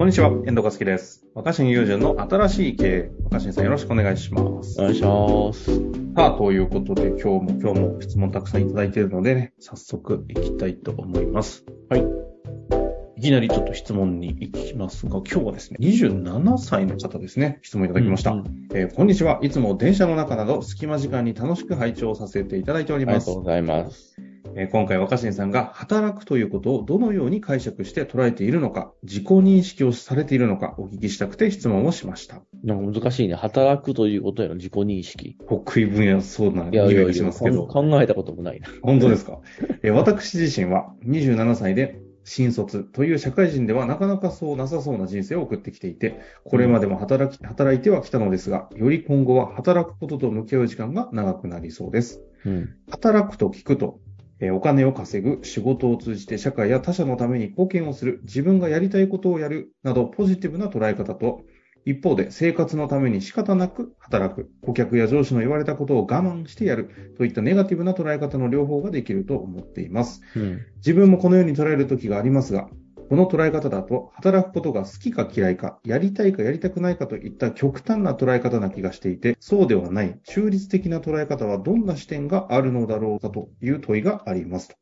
こんにちは、遠藤和樹です。若新友人の新しい経営。若新さんよろしくお願いします。お願いします。さあ、ということで今日も今日も質問たくさんいただいているのでね、早速いきたいと思います。はい。いきなりちょっと質問に行きますが、今日はですね、27歳の方ですね、質問いただきました。うんえーこんにちは。いつも電車の中など隙間時間に楽しく拝聴させていただいておりますありがとう。ございます。えー今回若新さんが働くということをどのように解釈して捉えているのか、自己認識をされているのかお聞きしたくて質問をしました。なんか難しいね。働くということへの自己認識。得意分野そうないやいや匂いがいや、しますけど。考考えたこともないな。本当ですか、えー私自身は27歳で新卒という社会人ではなかなかそうなさそうな人生を送ってきていて、これまでも働き、働いてはきたのですが、より今後は働くことと向き合う時間が長くなりそうです。うん。働くと聞くと、えーお金を稼ぐ、仕事を通じて社会や他者のために貢献をする、自分がやりたいことをやる、などポジティブな捉え方と、一方で生活のために仕方なく働く、顧客や上司の言われたことを我慢してやる、といったネガティブな捉え方の両方ができると思っています。うん。自分もこのように捉える時がありますが、この捉え方だと、働くことが好きか嫌いか、やりたいかやりたくないかといった極端な捉え方な気がしていて、そうではない中立的な捉え方はどんな視点があるのだろうかという問いがあります。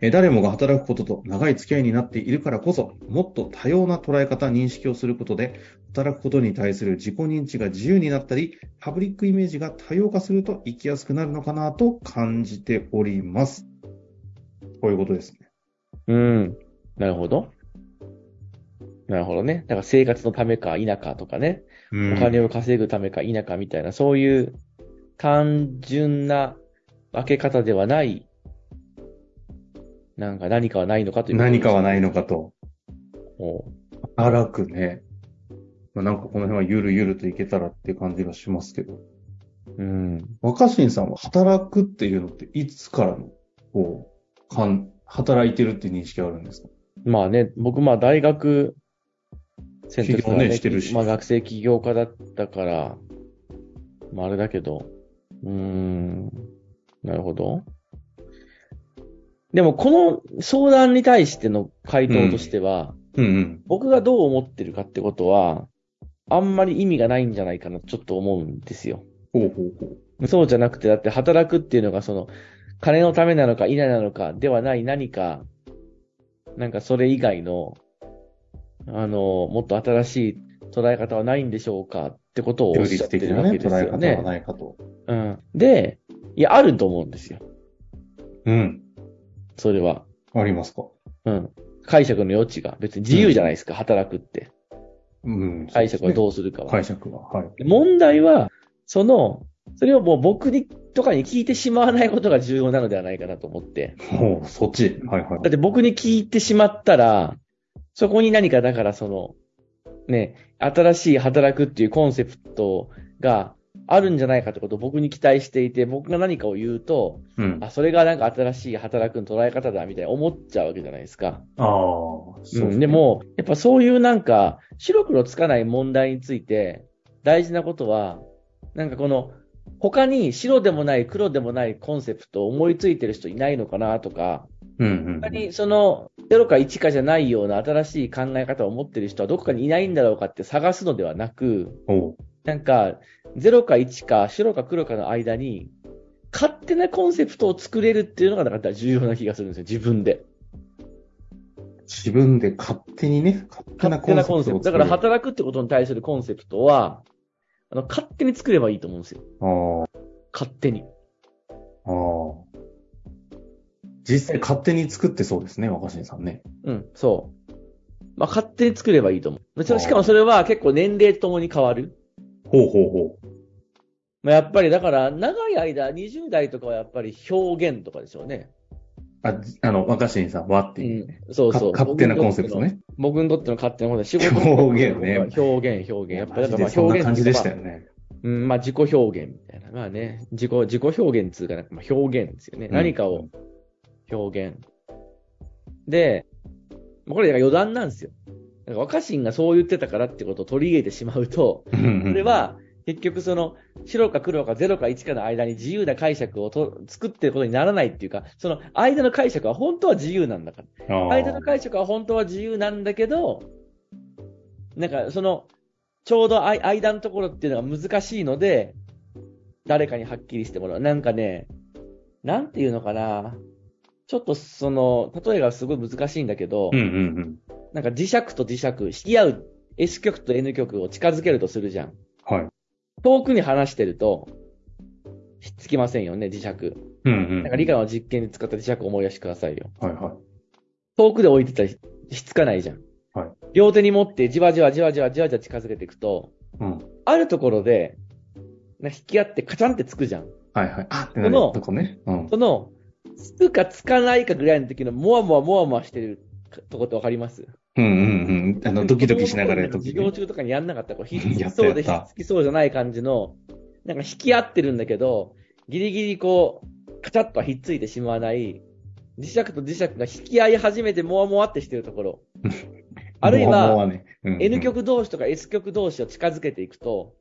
誰もが働くことと長い付き合いになっているからこそ、もっと多様な捉え方、認識をすることで、働くことに対する自己認知が自由になったり、パブリックイメージが多様化すると生きやすくなるのかなと感じております。こういうことですね。うん。なるほど。なるほどね。だから生活のためか否かとかね。お金を稼ぐためか否かみたいな、そういう単純な分け方ではない、なんか何かはないのかという。何かはないのかと。おう荒くね。まあ、なんかこの辺はゆるゆるといけたらっていう感じがしますけど。うん。若新さんは働くっていうのっていつからの、こう、かん、働いてるっていう認識あるんですか？まあね、僕まあ大学生の時から起業ねしてるしまあ学生起業家だったから、まああれだけど、うーん、なるほど。でもこの相談に対しての回答としては、うんうん。僕がどう思ってるかってことは、あんまり意味がないんじゃないかなとちょっと思うんですよ。ほうほうほう。そうじゃなくて、だって働くっていうのがその、金のためなのか否なのかではない何か、なんかそれ以外の、あの、もっと新しい捉え方はないんでしょうかってことをお中っしゃ立ってるわけ的なね、捉えですよね。方はないかと。うん。で、いや、あると思うんですよ。うん。それは。ありますか？うん。解釈の余地が別に自由じゃないですか、働くって。うん。解釈はうどうするかは。解釈は。はい。問題は、その、それをもう僕に、とかに聞いてしまわないことが重要なのではないかなと思って。ほう、そっち。はいはいだっ。て僕に聞いてしまったら、そこに何かだからその、ね、新しい働くっていうコンセプトがあるんじゃないかってことを僕に期待していて、僕が何かを言うと、うん。ああ、それがなんか新しい働くの捉え方だみたいな思っちゃうわけじゃないですか。あー、そううん、で、も、やっぱそういうなんか、白黒つかない問題について、大事なことは、なんかこの、他に白でもない黒でもないコンセプトを思いついてる人いないのかなとか、うんうん他にその0か1かじゃないような新しい考え方を持ってる人はどこかにいないんだろうかって探すのではなく。なんか0か1か白か黒かの間に勝手なコンセプトを作れるっていうのがなんか重要な気がするんですよ、自分で。自分で勝手にね、勝手なコンセプト。だからは働くってことに対するコンセプトは、あの、勝手に作ればいいと思うんですよ。あ勝手に。あ、ああ。実際勝手に作ってそうですね、若新さんね。うん、そう。まあ、勝手に作ればいいと思う。しかもそれは結構年齢とともに変わる。ほうほうほう。まあ、やっぱりだから、長い間、20代とかはやっぱり表現とかでしょうね。あ、じあの、若新さんはっていうね。そうそう。か勝手なコンセプトね。僕にとっての勝手なコンセプト。仕 事表現ね表現、表現。やっぱりまあそん表現な感じでしたよ。よね。うん、まあ自己表現みたいな。まあね、自己、自己表現っていうかなんかまあ表現ですよね。うん何かを表現。で、まあこれ余談なんですよ。なんか若新がそう言ってたからってことを取り入れてしまうと、うんうんそれ、は、結局その、白か黒か0か1かの間に自由な解釈をと作ってることにならないっていうか、その間の解釈は本当は自由なんだから。間の解釈は本当は自由なんだけど、なんかその、ちょうど間のところっていうのが難しいので、誰かにはっきりしてもらう。なんかね、なんていうのかな。ちょっとその、例えがすごい難しいんだけど、うんうんなんか磁石と磁石、引き合う S 極と N 極を近づけるとするじゃん。うん。はい。遠くに離してると、ひっつきませんよね、磁石。うんうん。なんか理科の実験で使った磁石を思い出してくださいよ。はいはい。遠くで置いてたらひひっつかないじゃん。はい。両手に持ってじわじわじわじわじわじわ近づけていくと、うん。あるところで、な引き合ってカチャンってつくじゃん。はいはい。あ、このとこね。うん。その、つくかつかないかぐらいの時のもわもわもわもわしてるとこってわかります？うんうんうん。あの、ドキドキしながらやるとき授業中とかにやんなかった。こう、ひっつきそうでひつきそうじゃない感じの、なんか引き合ってるんだけど、ギリギリこう、カチャッとはひっついてしまわない、磁石と磁石が引き合い始めてもわもわってしてるところ。あるいは、N 極同士とか S 極同士を近づけていくと、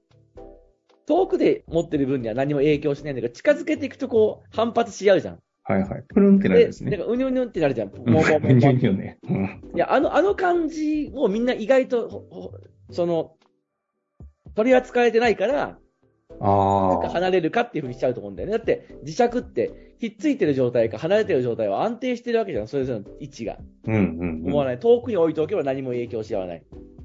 遠くで持ってる分には何も影響しないんだけど、近づけていくとこう、反発し合うじゃん。はいはい。プルンってなるんですね。なんかうにゅうにゅってなるじゃん。もううんもうもうもういいよね。うん。いや、あの、あの感じをみんな意外と、その、取り扱えてないから、ああ。離れるかっていうふうにしちゃうと思うんだよね。だって、磁石って、ひっついてる状態か離れてる状態は安定してるわけじゃん。それぞれの位置が。うんうんうん。思わない。遠くに置いておけば何も影響し合わない。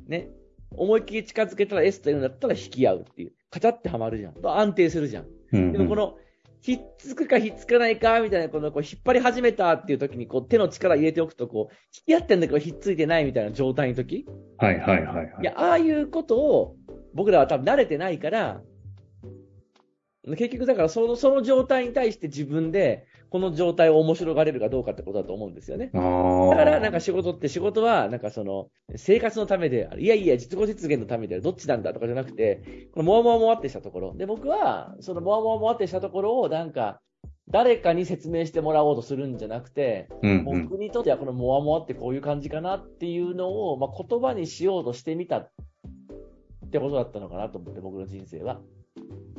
ね。思いっきり近づけたら S と N だったら引き合うっていう。カチャってはまるじゃん。と安定するじゃん。うんうん。でもこの、ひっつくかひっつかないかみたいな、この、こう、引っ張り始めたっていう時に、こう、手の力入れておくと、こう、引き合ってんだけどひっついてないみたいな状態の時はいはいはいはい。いや、ああいうことを、僕らは多分慣れてないから、結局だからその、その状態に対して自分で、この状態を面白がれるかどうかってことだと思うんですよね。だから、なんか仕事って仕事は、なんかその、生活のためである。いやいや、実語実現のためである。どっちなんだとかじゃなくて、このもわもわもわってしたところ。で、僕は、そのもわもわもわってしたところを、なんか、誰かに説明してもらおうとするんじゃなくて、うんうん。僕にとってはこのもわもわってこういう感じかなっていうのを、まあ、言葉にしようとしてみたってことだったのかなと思って、僕の人生は。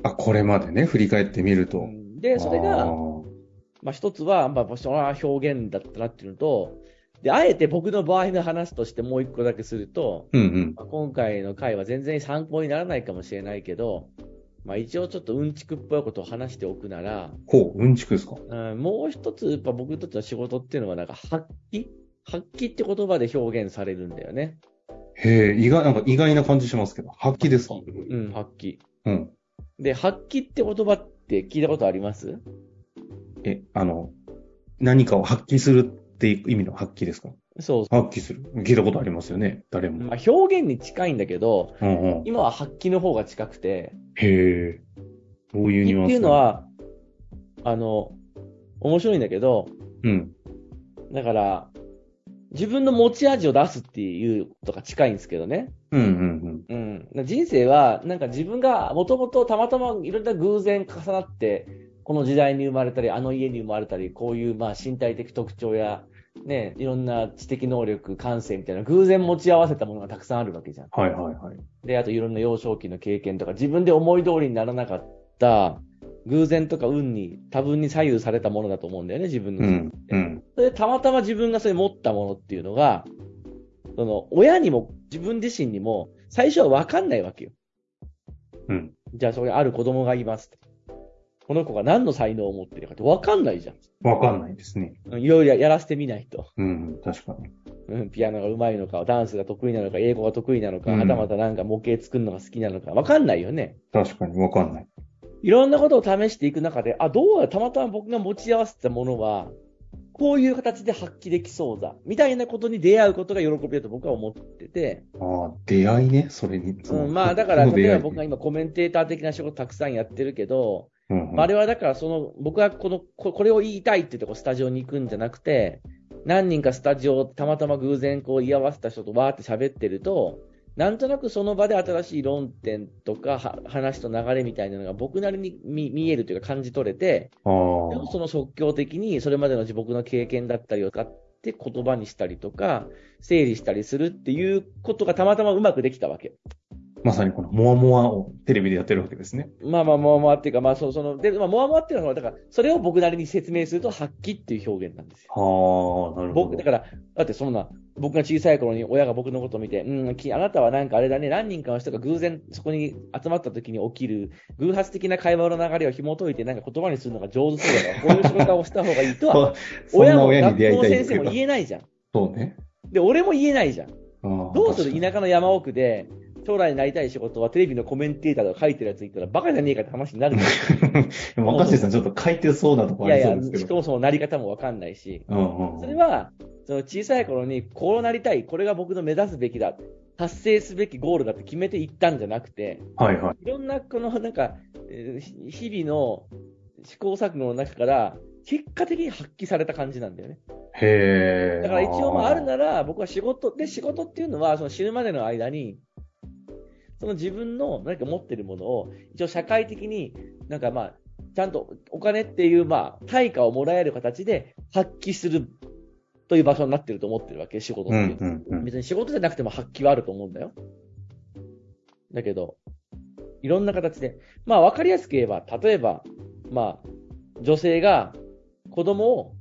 あ、これまでね、振り返ってみると。で、それあが、ーまあ、一つは、まあ、それは表現だったなっていうのと、で、あえて僕の場合の話としてもう一個だけすると、うんうん。まあ今回の回は全然参考にならないかもしれないけど、まあ一応ちょっとうんちくっぽいことを話しておくなら、ほう、うんちくですか？うん、もう一つ、やっぱ僕にとっての仕事っていうのはなんか発揮？発揮って言葉で表現されるんだよね。へえ、意外、なんか意外な感じしますけど、発揮ですか？うん、発揮。うん。で、発揮って言葉って聞いたことあります？え、あの、何かを発揮するっていう意味の発揮ですか？そう。発揮する。聞いたことありますよね、誰も。まあ、表現に近いんだけど、うんうん。今は発揮の方が近くて、へえ。どういうニュアンスっていうの、は、あの、面白いんだけど、うん。だから、自分の持ち味を出すっていうことが近いんですけどね。うんうんうん。人生は、なんか自分がもともとたまたまいろんな偶然重なって、この時代に生まれたり、あの家に生まれたり、こういうまあ身体的特徴や、ね、いろんな知的能力、感性みたいな偶然持ち合わせたものがたくさんあるわけじゃん。うん。はいはいはい。で、あといろんな幼少期の経験とか、自分で思い通りにならなかった、偶然とか運に、多分に左右されたものだと思うんだよね、自分のうん。うん。それでたまたま自分がそれ持ったものっていうのが、その、親にも自分自身にも、最初はわかんないわけよ。うん。じゃあそれある子供がいます。この子が何の才能を持ってるかってわかんないじゃん。わかんないですね。いろいろやらせてみないと。うん、確かに。うん、ピアノが上手いのか、ダンスが得意なのか、英語が得意なのか、うんはたまたなんか模型作るのが好きなのか、わかんないよね。確かにわかんない。いろんなことを試していく中で、あ、どうやたまたま僕が持ち合わせたものは、こういう形で発揮できそうだ、みたいなことに出会うことが喜びだと僕は思ってて、ああ、出会いね、それに。うん、まあだから、例えば僕が今コメンテーター的な仕事たくさんやってるけど、うんうんまああれはだからその、僕はこの、ここれを言いたいって言ってこうスタジオに行くんじゃなくて、何人かスタジオをたまたま偶然こう居合わせた人とわーって喋ってると、なんとなくその場で新しい論点とかは話と流れみたいなのが僕なりに見見えるというか感じ取れて。その即興的にそれまでの僕の経験だったりを使って言葉にしたりとか、整理したりするっていうことがたまたまうまくできたわけ。まさにこのモワモワをテレビでやってるわけですね。まあまあ、モワモワっていうか、まあ、そその、で、まあ、モワモワっていうのは、だから、それを僕なりに説明すると、発揮っていう表現なんですよ。はあ、なるほど。僕、だから、だってそんな、僕が小さい頃に親が僕のことを見て、うん、きあなたはなんかあれだね、何人かの人が偶然そこに集まった時に起きる偶発的な会話の流れを紐解いて、なんか言葉にするのが上手そうだから、こういう仕事をした方がいいとは、親も学校の先生も言えないじゃん。そうね。で、俺も言えないじゃん。どうする？田舎の山奥で、将来になりたい仕事はテレビのコメンテーターとか書いてるやついたらバカじゃねえかって話になるん ですよ。若新さんちょっと書いてそうなとこありそうですけど。いやいや、しかもそのなり方もわかんないし。うんうん、それは、その小さい頃にこうなりたい、これが僕の目指すべきだ、達成すべきゴールだって決めていったんじゃなくて、はいはい。いろんなこのなんか、日々の試行錯誤の中から、結果的に発揮された感じなんだよね。へだから一応まああるなら、僕は仕事、で仕事っていうのは、その死ぬまでの間に、その自分の何か持ってるものを、一応社会的になんかまあ、ちゃんとお金っていうまあ、対価をもらえる形で発揮するという場所になってると思ってるわけ、仕事っていう。うんうんうん、別に仕事じゃなくても発揮はあると思うんだよ。だけど、いろんな形で。まあ、わかりやすく言えば、例えば、まあ、女性が子供を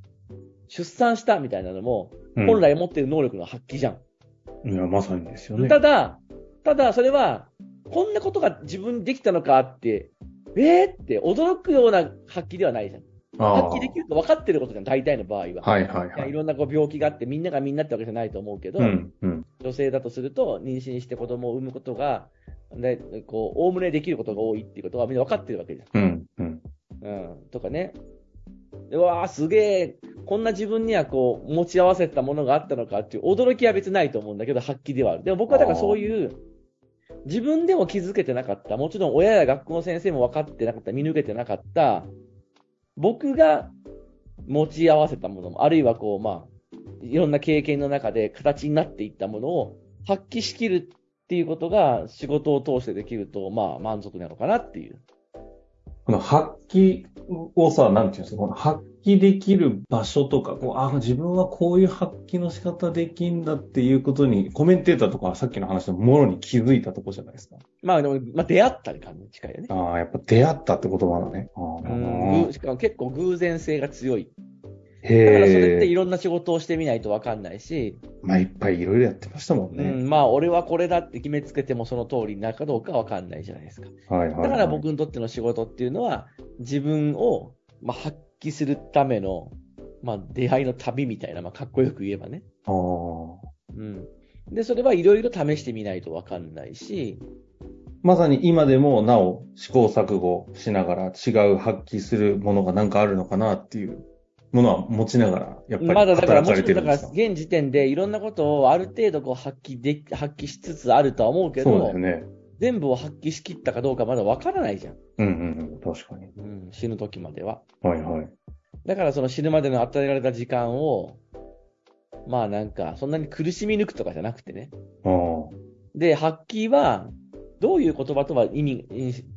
出産したみたいなのも、本来持っている能力の発揮じゃん。いや、まさにですよね。ただ、ただ、それは、こんなことが自分にできたのかって、えーって驚くような発揮ではないじゃん。発揮できると分かってることじゃん、大体の場合は。はいはいはい。いろんなこう病気があって、みんながみんなってわけじゃないと思うけど、うんうん、女性だとすると、妊娠して子供を産むことが、で、こう、おおむねできることが多いっていうことはみんな分かってるわけじゃん。うん、うん。うん。とかね。うわーすげえ、こんな自分にはこう、持ち合わせたものがあったのかっていう驚きは別ないと思うんだけど、発揮ではある。でも僕はだからそういう、自分でも気づけてなかった、もちろん親や学校の先生も分かってなかった、見抜けてなかった、僕が持ち合わせたものも、あるいはこう、まあ、いろんな経験の中で形になっていったものを発揮しきるっていうことが仕事を通してできると、まあ、満足なのかなっていう。この発揮をさ、なんていうんですか、この発揮できる場所とか、こう、あ、自分はこういう発揮の仕方できんだっていうことに、コメンテーターとかさっきの話のものに気づいたとこじゃないですか。まあでも、まあ出会ったり感じ近いよね。ああ、やっぱ出会ったって言葉だね。うん。しかも結構偶然性が強い。へだからそれっていろんな仕事をしてみないとわかんないし。まあいっぱいいろいろやってましたもんね。うん、まあ俺はこれだって決めつけてもその通りになるかどうかわかんないじゃないですか。はいはい、はい、だから僕にとっての仕事っていうのは自分を、まあ、発揮するための、まあ出会いの旅みたいな、まあかっこよく言えばね。うん。で、それはいろいろ試してみないとわかんないし、まさに今でもなお試行錯誤しながら違う発揮するものがなんかあるのかなっていうものは持ちながら、やっぱりまだだからもちろんだから現時点でいろんなことをある程度こう発揮で、発揮しつつあるとは思うけど、そうだよね。全部を発揮しきったかどうかまだわからないじゃん。うんうんうん、確かに。うん、死ぬ時までは。はいはい。だからその死ぬまでの与えられた時間を、まあなんか、そんなに苦しみ抜くとかじゃなくてね。で、発揮は、どういう言葉とは意味、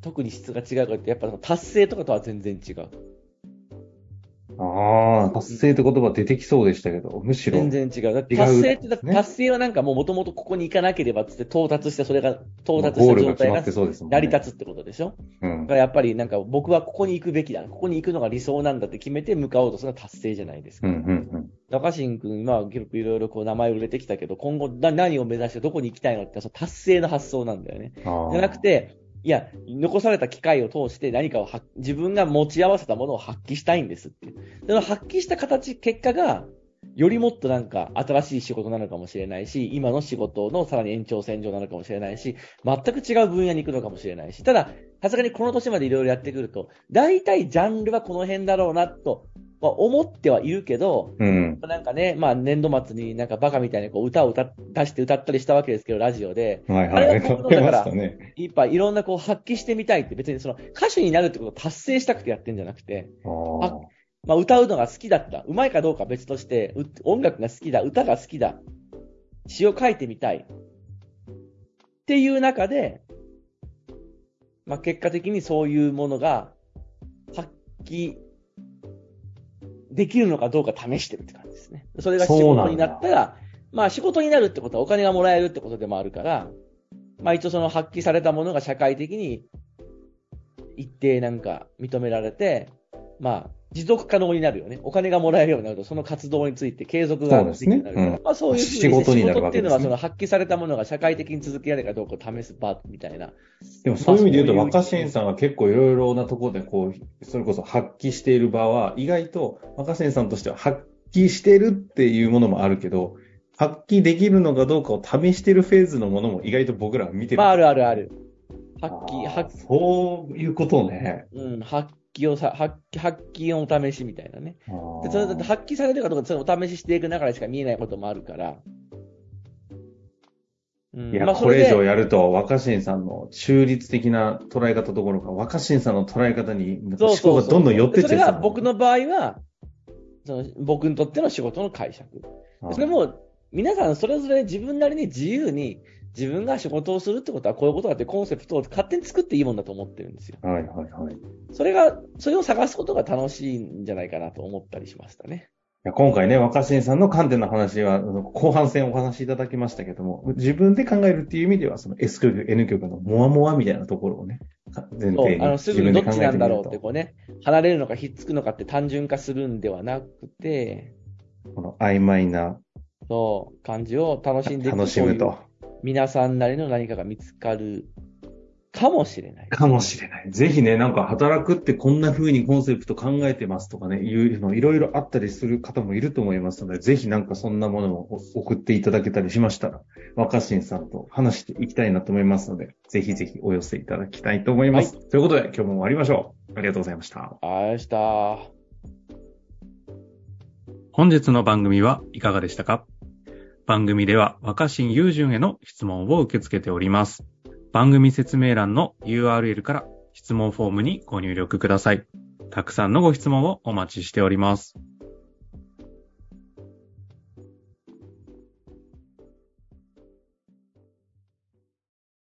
特に質が違うかって、やっぱ達成とかとは全然違う。ああ、達成って言葉出てきそうでしたけど、むしろ。全然違う。だって達成って、ね、達成はなんかもう元々ここに行かなければつって到達して、それが到達した状態が成り立つってことでしょ、うん、だからやっぱりなんか僕はここに行くべきだ。ここに行くのが理想なんだって決めて向かおうとするのが達成じゃないですか。うんうんうん。中新君、今結構いろいろこう名前を売れてきたけど、今後何を目指してどこに行きたいのってその達成の発想なんだよね。じゃなくて、いや、残された機会を通して何かを自分が持ち合わせたものを発揮したいんですって。その発揮した形、結果が、よりもっとなんか新しい仕事なのかもしれないし、今の仕事のさらに延長線上なのかもしれないし、全く違う分野に行くのかもしれないし、ただ、さすがにこの年までいろいろやってくると、大体ジャンルはこの辺だろうなとまあ、思ってはいるけど、うん、なんかね、まあ年度末になんかバカみたいにこう歌を歌出して歌ったりしたわけですけど、ラジオで。はいはい。あれはだから、ね、いっぱいいろんなこう発揮してみたいって別にその歌手になるってことを達成したくてやってんじゃなくて、あまあ歌うのが好きだった。うまいかどうか別として、音楽が好きだ、歌が好きだ、詩を書いてみたい。っていう中で、まあ結果的にそういうものが発揮できるのかどうか試してるって感じですね。それが仕事になったら、まあ仕事になるってことはお金がもらえるってことでもあるから、まあ一応その発揮されたものが社会的に一定なんか認められて、まあ持続可能になるよね。お金がもらえるようになると、その活動について継続ができるようになる。そうですねうんまあそういう仕事になるわけですね仕事っていうのはその発揮されたものが社会的に続けられるかどうかを試す場みたいな。でもそういう意味で言うと、まあそういう若新さんは結構いろいろなところでこう、それこそ発揮している場は、意外と若新さんとしては発揮してるっていうものもあるけど、発揮できるのかどうかを試してるフェーズのものも意外と僕らは見てる。まああるあるある。発揮、発そういうことね。うん、発揮をさ、発揮、発揮のお試しみたいなね。で、それだって発揮されるかどうか、それお試ししていく中でしか見えないこともあるから。うんいや、まあこれ以上そやると、若新さんの中立的な捉え方どころか、若新さんの捉え方に思考がどんどん寄ってっちゃうそれが僕の場合は、その僕にとっての仕事の解釈。それも、皆さんそれぞれ自分なりに自由に自分が仕事をするってことはこういうことだってコンセプトを勝手に作っていいもんだと思ってるんですよ。はいはいはい。いそれが、それを探すことが楽しいんじゃないかなと思ったりしましたね。や今回ね、若新さんの観点の話は、後半戦お話しいただきましたけども、自分で考えるっていう意味では、その S 曲、N 曲のモアモアみたいなところをね、か前そう提、にあの、すぐにどっちなんだろうってこうね、離れるのかひっつくのかって単純化するんではなくて、とこの曖昧なそう、感じを楽しんでいく楽しむと。皆さんなりの何かが見つかるかもしれない。かもしれない。ぜひね、なんか働くってこんな風にコンセプト考えてますとかね、いうのいろいろあったりする方もいると思いますので、ぜひなんかそんなものを送っていただけたりしましたら、若新さんと話していきたいなと思いますので、ぜひぜひお寄せいただきたいと思います。ということで、今日も終わりましょう。ありがとうございました。あした。本日の番組はいかがでしたか？番組では若新雄純への質問を受け付けております。番組説明欄の URL から質問フォームにご入力ください。たくさんのご質問をお待ちしております。